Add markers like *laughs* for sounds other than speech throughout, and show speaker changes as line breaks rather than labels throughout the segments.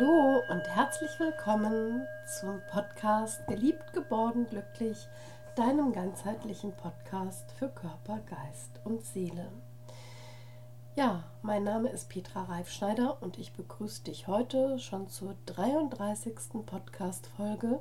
Hallo und herzlich willkommen zum Podcast Geliebt, geborgen, glücklich, deinem ganzheitlichen Podcast für Körper, Geist und Seele. Ja, mein Name ist Petra Reifschneider und ich begrüße dich heute schon zur 33. Podcast-Folge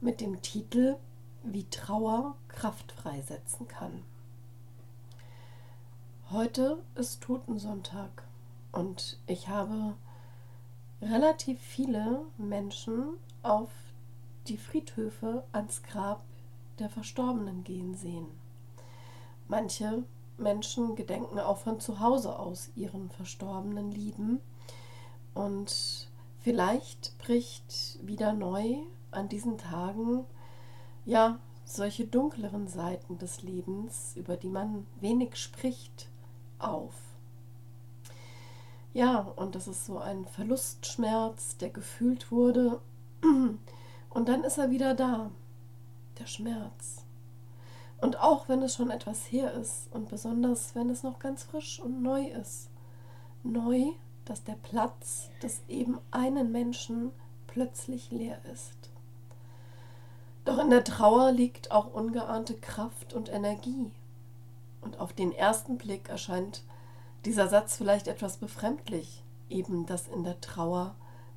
mit dem Titel Wie Trauer Kraft freisetzen kann. Heute ist Totensonntag und ich habe relativ viele Menschen auf die Friedhöfe ans Grab der Verstorbenen gehen sehen. Manche Menschen gedenken auch von zu Hause aus ihren verstorbenen Lieben und vielleicht bricht wieder neu an diesen Tagen ja solche dunkleren Seiten des Lebens, über die man wenig spricht, auf. Ja, und das ist so ein Verlustschmerz, der gefühlt wurde. *clears throat* Und dann ist er wieder da, der Schmerz. Und auch wenn es schon etwas her ist und besonders wenn es noch ganz frisch und neu ist. Neu, dass der Platz des eben einen Menschen plötzlich leer ist. Doch in der Trauer liegt auch ungeahnte Kraft und Energie. Und auf den ersten Blick erscheint dieser Satz vielleicht etwas befremdlich, eben dass in der Trauer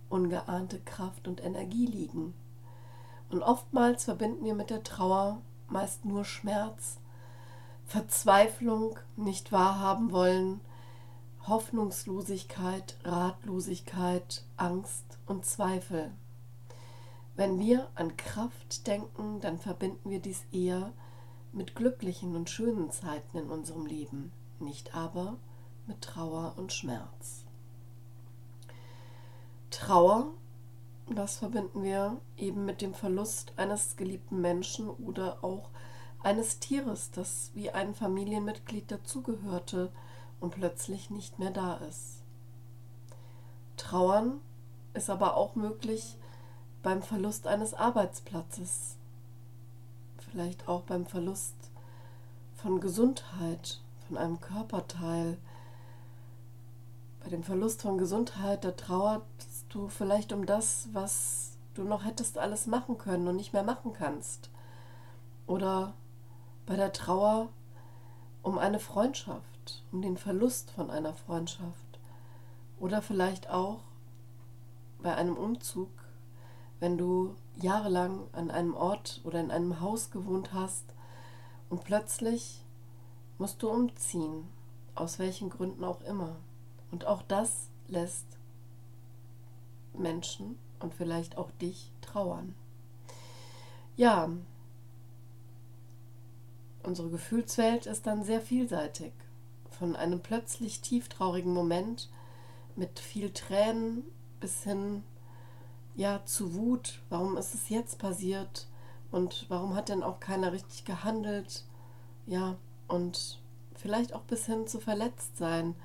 ungeahnte Kraft und Energie liegen. Und oftmals verbinden wir mit der Trauer meist nur Schmerz, Verzweiflung, nicht wahrhaben wollen, Hoffnungslosigkeit, Ratlosigkeit, Angst und Zweifel. Wenn wir an Kraft denken, dann verbinden wir dies eher mit glücklichen und schönen Zeiten in unserem Leben, nicht aber mit Trauer und Schmerz. Trauer, das verbinden wir eben mit dem Verlust eines geliebten Menschen oder auch eines Tieres, das wie ein Familienmitglied dazugehörte und plötzlich nicht mehr da ist. Trauern ist aber auch möglich beim Verlust eines Arbeitsplatzes, vielleicht auch beim Verlust von Gesundheit, von einem Körperteil, bei dem Verlust von Gesundheit, da trauerst du vielleicht um das, was du noch hättest alles machen können und nicht mehr machen kannst. Oder bei der Trauer um eine Freundschaft, um den Verlust von einer Freundschaft. Oder vielleicht auch bei einem Umzug, wenn du jahrelang an einem Ort oder in einem Haus gewohnt hast und plötzlich musst du umziehen, aus welchen Gründen auch immer. Und auch das lässt Menschen und vielleicht auch dich trauern. Ja, unsere Gefühlswelt ist dann sehr vielseitig. Von einem plötzlich tieftraurigen Moment mit viel Tränen bis hin ja zu Wut, warum ist es jetzt passiert und warum hat denn auch keiner richtig gehandelt? Ja, und vielleicht auch bis hin zu verletzt sein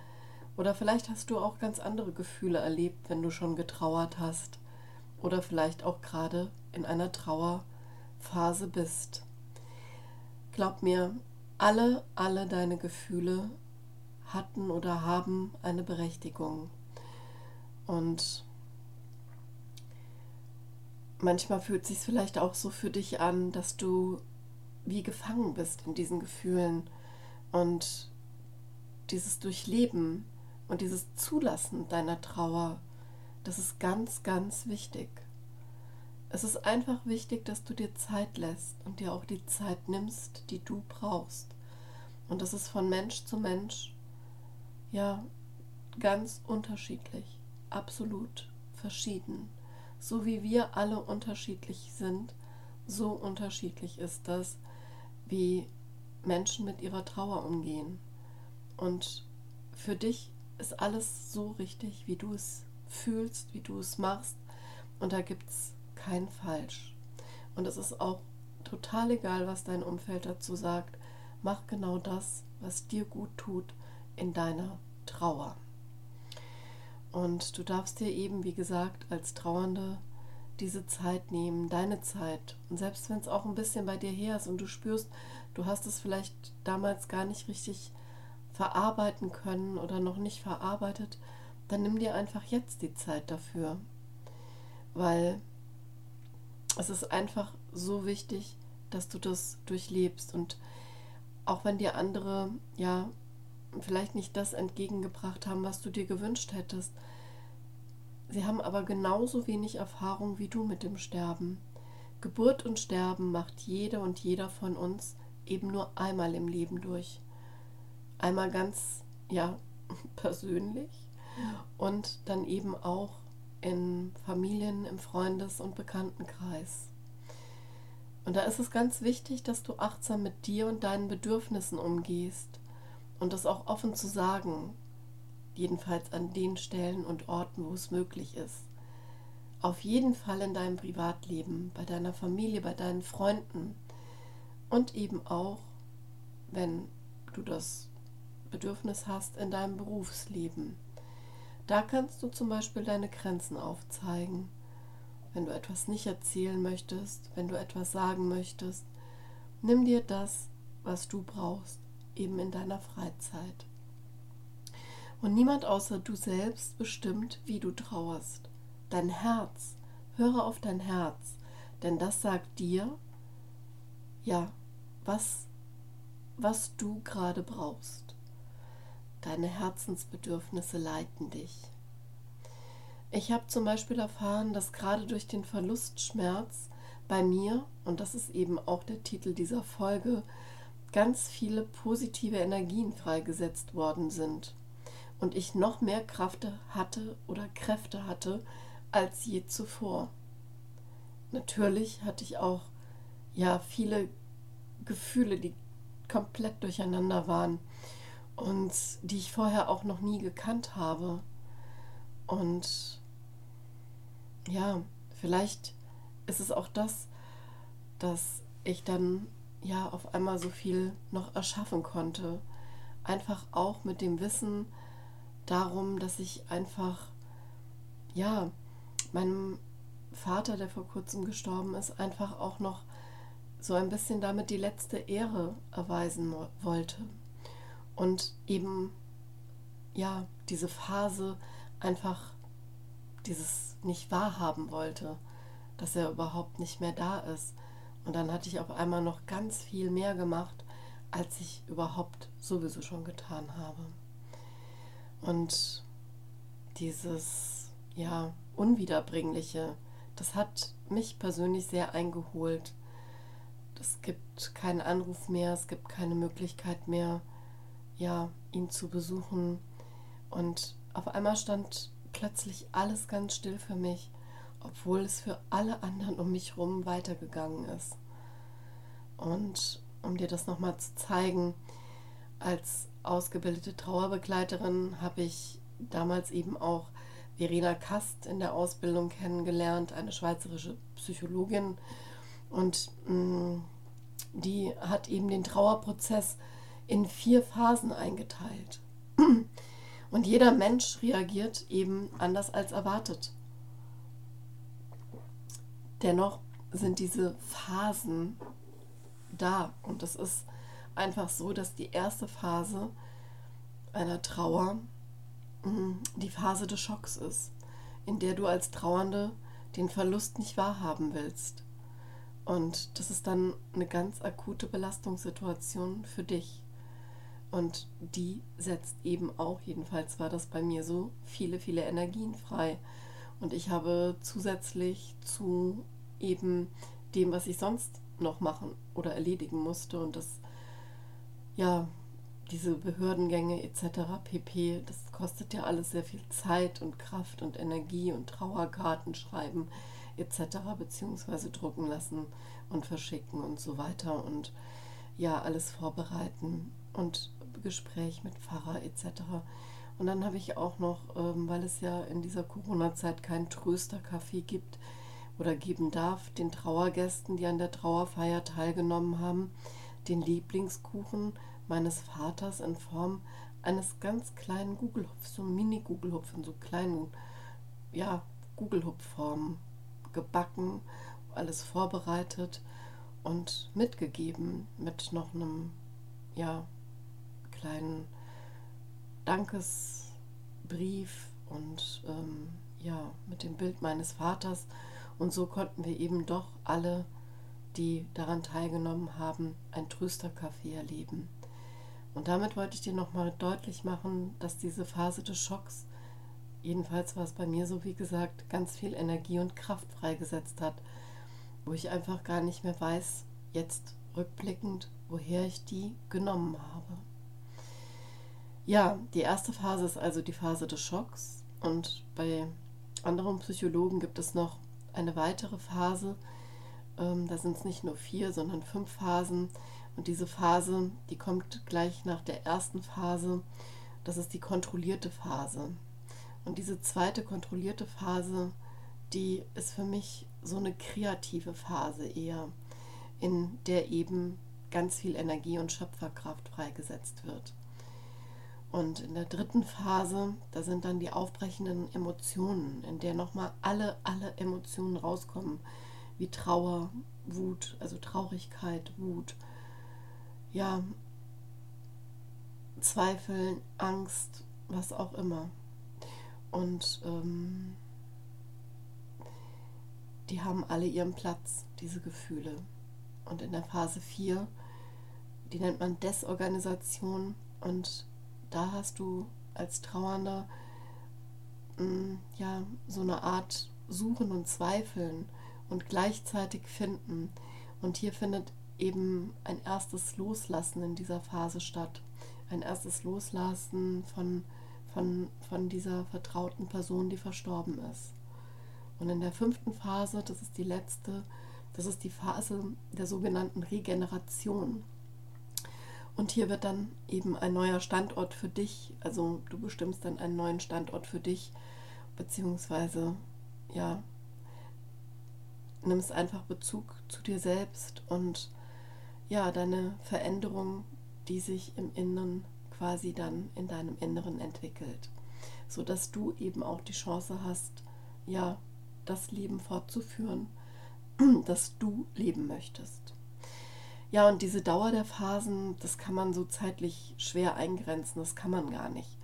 oder vielleicht hast du auch ganz andere Gefühle erlebt, wenn du schon getrauert hast. Oder vielleicht auch gerade in einer Trauerphase bist. Glaub mir, alle, alle deine Gefühle hatten oder haben eine Berechtigung. Und manchmal fühlt es sich vielleicht auch so für dich an, dass du wie gefangen bist in diesen Gefühlen und dieses Durchleben und dieses Zulassen deiner Trauer, das ist ganz, ganz wichtig. Es ist einfach wichtig, dass du dir Zeit lässt und dir auch die Zeit nimmst, die du brauchst. Und das ist von Mensch zu Mensch ja ganz unterschiedlich, absolut verschieden. So wie wir alle unterschiedlich sind, so unterschiedlich ist das, wie Menschen mit ihrer Trauer umgehen. Und für dich ist alles so richtig, wie du es fühlst, wie du es machst. Und da gibt es kein Falsch. Und es ist auch total egal, was dein Umfeld dazu sagt. Mach genau das, was dir gut tut in deiner Trauer. Und du darfst dir eben, wie gesagt, als Trauernde diese Zeit nehmen, deine Zeit. Und selbst wenn es auch ein bisschen bei dir her ist und du spürst, du hast es vielleicht damals gar nicht richtig verarbeiten können oder noch nicht verarbeitet, dann nimm dir einfach jetzt die Zeit dafür. weil es ist einfach so wichtig, dass du das durchlebst und auch wenn dir andere ja vielleicht nicht das entgegengebracht haben, was du dir gewünscht hättest, sie haben aber genauso wenig Erfahrung wie du mit dem Sterben. Geburt und Sterben macht jede und jeder von uns eben nur einmal im Leben durch. Einmal ganz, ja, *laughs* persönlich und dann eben auch in Familien, im Freundes- und Bekanntenkreis. Und da ist es ganz wichtig, dass du achtsam mit dir und deinen Bedürfnissen umgehst und das auch offen zu sagen, jedenfalls an den Stellen und Orten, wo es möglich ist. Auf jeden Fall in deinem Privatleben, bei deiner Familie, bei deinen Freunden und eben auch, wenn du das Bedürfnis hast, in deinem Berufsleben. Da kannst du zum Beispiel deine Grenzen aufzeigen. Wenn du etwas nicht erzählen möchtest, wenn du etwas sagen möchtest, nimm dir das, was du brauchst, eben in deiner Freizeit. Und niemand außer du selbst bestimmt, wie du trauerst. Dein Herz, höre auf dein Herz, denn das sagt dir, ja, was, was du gerade brauchst. Deine Herzensbedürfnisse leiten dich. Ich habe zum Beispiel erfahren, dass gerade durch den Verlustschmerz bei mir, und das ist eben auch der Titel dieser Folge, ganz viele positive Energien freigesetzt worden sind und ich noch mehr Kraft hatte oder Kräfte hatte als je zuvor. Natürlich hatte ich auch ja viele Gefühle, die komplett durcheinander waren und die ich vorher auch noch nie gekannt habe. Und ja, vielleicht ist es auch das, dass ich dann ja auf einmal so viel noch erschaffen konnte. Einfach auch mit dem Wissen darum, dass ich einfach ja meinem Vater, der vor kurzem gestorben ist, einfach auch noch so ein bisschen damit die letzte Ehre erweisen wollte und eben ja diese Phase einfach dieses nicht wahrhaben wollte, dass er überhaupt nicht mehr da ist. Und dann hatte ich auf einmal noch ganz viel mehr gemacht, als ich überhaupt sowieso schon getan habe. Und dieses ja unwiederbringliche, das hat mich persönlich sehr eingeholt. Es gibt keinen Anruf mehr, es gibt keine Möglichkeit mehr, ja, ihn zu besuchen. Und auf einmal stand plötzlich alles ganz still für mich, obwohl es für alle anderen um mich herum weitergegangen ist. Und um dir das nochmal zu zeigen, als ausgebildete Trauerbegleiterin habe ich damals eben auch Verena Kast in der Ausbildung kennengelernt, eine schweizerische Psychologin. Und mh, mm, die hat eben den Trauerprozess in vier Phasen eingeteilt. Und jeder Mensch reagiert eben anders als erwartet. Dennoch sind diese Phasen da. Und es ist einfach so, dass die erste Phase einer Trauer mm, die Phase des Schocks ist, in der du als Trauernde den Verlust nicht wahrhaben willst. Und das ist dann eine ganz akute Belastungssituation für dich. Und die setzt eben auch, jedenfalls war das bei mir so, viele, viele Energien frei. Und ich habe zusätzlich zu eben dem, was ich sonst noch machen oder erledigen musste und das, ja, diese Behördengänge etc. pp, das kostet ja alles sehr viel Zeit und Kraft und Energie und Trauerkarten schreiben etc. beziehungsweise drucken lassen und verschicken und so weiter und ja, alles vorbereiten und Gespräch mit Pfarrer etc. Und dann habe ich auch noch, ähm, weil es ja in dieser Corona-Zeit keinen Trösterkaffee gibt oder geben darf, den Trauergästen, die an der Trauerfeier teilgenommen haben, den Lieblingskuchen meines Vaters in Form eines ganz kleinen Gugelhupfs, so Mini-Gugelhupf in so kleinen, ja, Gugelhupfformen gebacken, alles vorbereitet und mitgegeben mit noch einem, ja, kleinen Dankesbrief und ähm, ja, mit dem Bild meines Vaters. Und so konnten wir eben doch alle, die daran teilgenommen haben, ein Tröstercafé erleben. Und damit wollte ich dir nochmal deutlich machen, dass diese Phase des Schocks, jedenfalls war es bei mir so, wie gesagt, ganz viel Energie und Kraft freigesetzt hat, wo ich einfach gar nicht mehr weiß, jetzt rückblickend, woher ich die genommen habe. Ja, die erste Phase ist also die Phase des Schocks und bei anderen Psychologen gibt es noch eine weitere Phase. Ähm, da sind es nicht nur vier, sondern fünf Phasen. Und diese Phase, die kommt gleich nach der ersten Phase. Das ist die kontrollierte Phase. Und diese zweite kontrollierte Phase, die ist für mich so eine kreative Phase eher, in der eben ganz viel Energie und Schöpferkraft freigesetzt wird. Und in der dritten Phase, da sind dann die aufbrechenden Emotionen, in der nochmal alle, alle Emotionen rauskommen, wie Trauer, Wut, also Traurigkeit, Wut, ja, Zweifel, Angst, was auch immer. Und ähm, die haben alle ihren Platz, diese Gefühle. Und in der Phase 4, die nennt man Desorganisation und da hast du als Trauernder mh, mm, ja so eine Art Suchen und Zweifeln und gleichzeitig finden. Und hier findet eben ein erstes Loslassen in dieser Phase statt. Ein erstes Loslassen von, von, von dieser vertrauten Person, die verstorben ist. Und in der fünften Phase, das ist die letzte, das ist die Phase der sogenannten Regeneration. Und hier wird dann eben ein neuer Standort für dich, also du bestimmst dann einen neuen Standort für dich, beziehungsweise ja, nimmst einfach Bezug zu dir selbst und ja, deine Veränderung, die sich im Inneren quasi dann in deinem Inneren entwickelt, sodass du eben auch die Chance hast, ja, das Leben fortzuführen, *clears throat* das du leben möchtest. Ja, und diese Dauer der Phasen, das kann man so zeitlich schwer eingrenzen, das kann man gar nicht.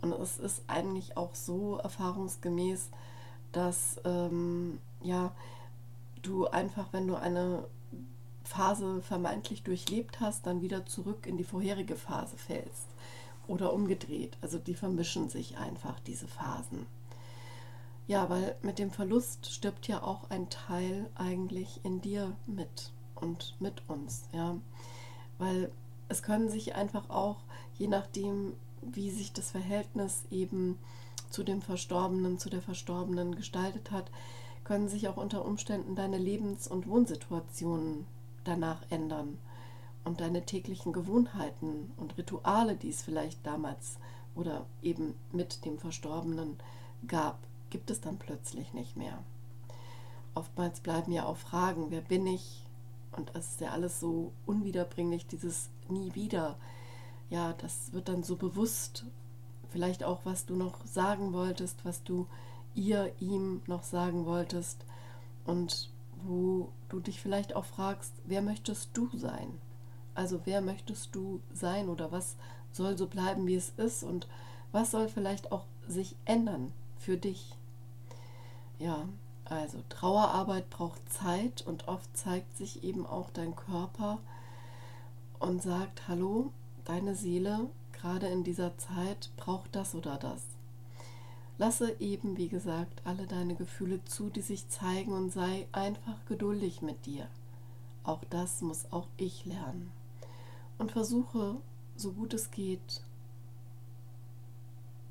Und es ist eigentlich auch so erfahrungsgemäß, dass ähm, ja, du einfach, wenn du eine Phase vermeintlich durchlebt hast, dann wieder zurück in die vorherige Phase fällst. Oder umgedreht. Also die vermischen sich einfach, diese Phasen. Ja, weil mit dem Verlust stirbt ja auch ein Teil eigentlich in dir mit und mit uns, ja. Weil es können sich einfach auch, je nachdem, wie sich das Verhältnis eben zu dem Verstorbenen, zu der Verstorbenen gestaltet hat, können sich auch unter Umständen deine Lebens- und Wohnsituationen danach ändern und deine täglichen Gewohnheiten und Rituale, die es vielleicht damals oder eben mit dem Verstorbenen gab, gibt es dann plötzlich nicht mehr. Oftmals bleiben ja auch Fragen, wer bin ich, und es ist ja alles so unwiederbringlich, dieses nie wieder. Ja, das wird dann so bewusst. Vielleicht auch, was du noch sagen wolltest, was du ihr, ihm noch sagen wolltest. Und wo du dich vielleicht auch fragst, wer möchtest du sein? Also wer möchtest du sein oder was soll so bleiben, wie es ist und was soll vielleicht auch sich ändern für dich? Ja, also Trauerarbeit braucht Zeit und oft zeigt sich eben auch dein Körper und sagt, hallo, deine Seele gerade in dieser Zeit braucht das oder das. Lasse eben, wie gesagt, alle deine Gefühle zu, die sich zeigen und sei einfach geduldig mit dir. Auch das muss auch ich lernen. Und versuche, so gut es geht,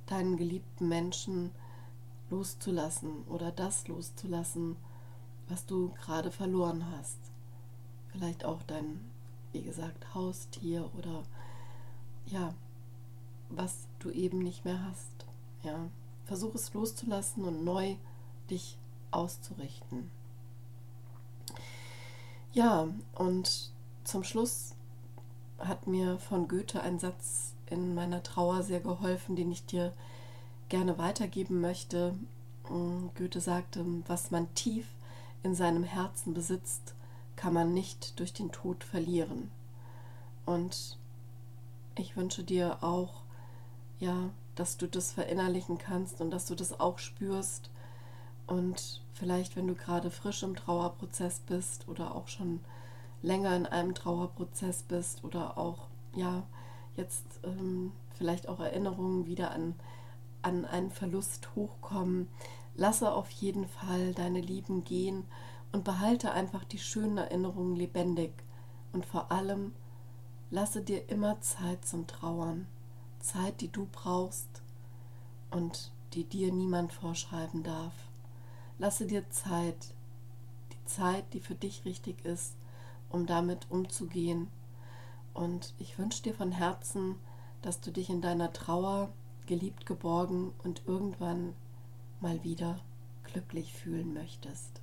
deinen geliebten Menschen zu loszulassen oder das loszulassen, was du gerade verloren hast. Vielleicht auch dein, wie gesagt, Haustier oder ja, was du eben nicht mehr hast. Ja, versuch es loszulassen und neu dich auszurichten. Ja, und zum Schluss hat mir von Goethe ein Satz in meiner Trauer sehr geholfen, den ich dir gerne weitergeben möchte. Mm, Goethe sagte, was man tief in seinem Herzen besitzt, kann man nicht durch den Tod verlieren. Und ich wünsche dir auch, ja, dass du das verinnerlichen kannst und dass du das auch spürst, Und vielleicht, wenn du gerade frisch im Trauerprozess bist oder auch schon länger in einem Trauerprozess bist oder auch, ja, jetzt ähm, vielleicht auch Erinnerungen wieder an, an einen Verlust hochkommen, lasse auf jeden Fall deine Lieben gehen und behalte einfach die schönen Erinnerungen lebendig. Und vor allem, lasse dir immer Zeit zum Trauern. Zeit, die du brauchst und die dir niemand vorschreiben darf. Lasse dir Zeit, die Zeit, die für dich richtig ist, um damit umzugehen. Und ich wünsche dir von Herzen, dass du dich in deiner Trauer geliebt, geborgen und irgendwann mal wieder glücklich fühlen möchtest.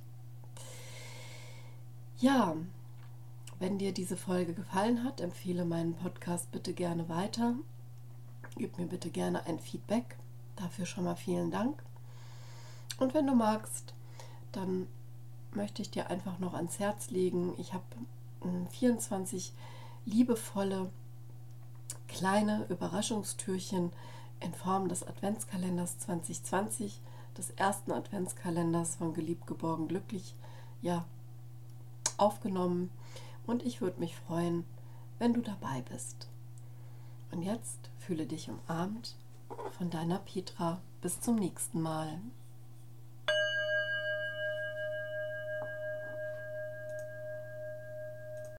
Ja, wenn dir diese Folge gefallen hat, empfehle meinen Podcast bitte gerne weiter. Gib mir bitte gerne ein Feedback. Dafür schon mal vielen Dank. Und wenn du magst, dann möchte ich dir einfach noch ans Herz legen. Ich habe 24 liebevolle kleine Überraschungstürchen in Form des Adventskalenders 2020, des ersten Adventskalenders von Geliebt, Geborgen, Glücklich, ja, aufgenommen. Und ich würde mich freuen, wenn du dabei bist. Und jetzt fühle dich umarmt von deiner Petra. Bis zum nächsten Mal.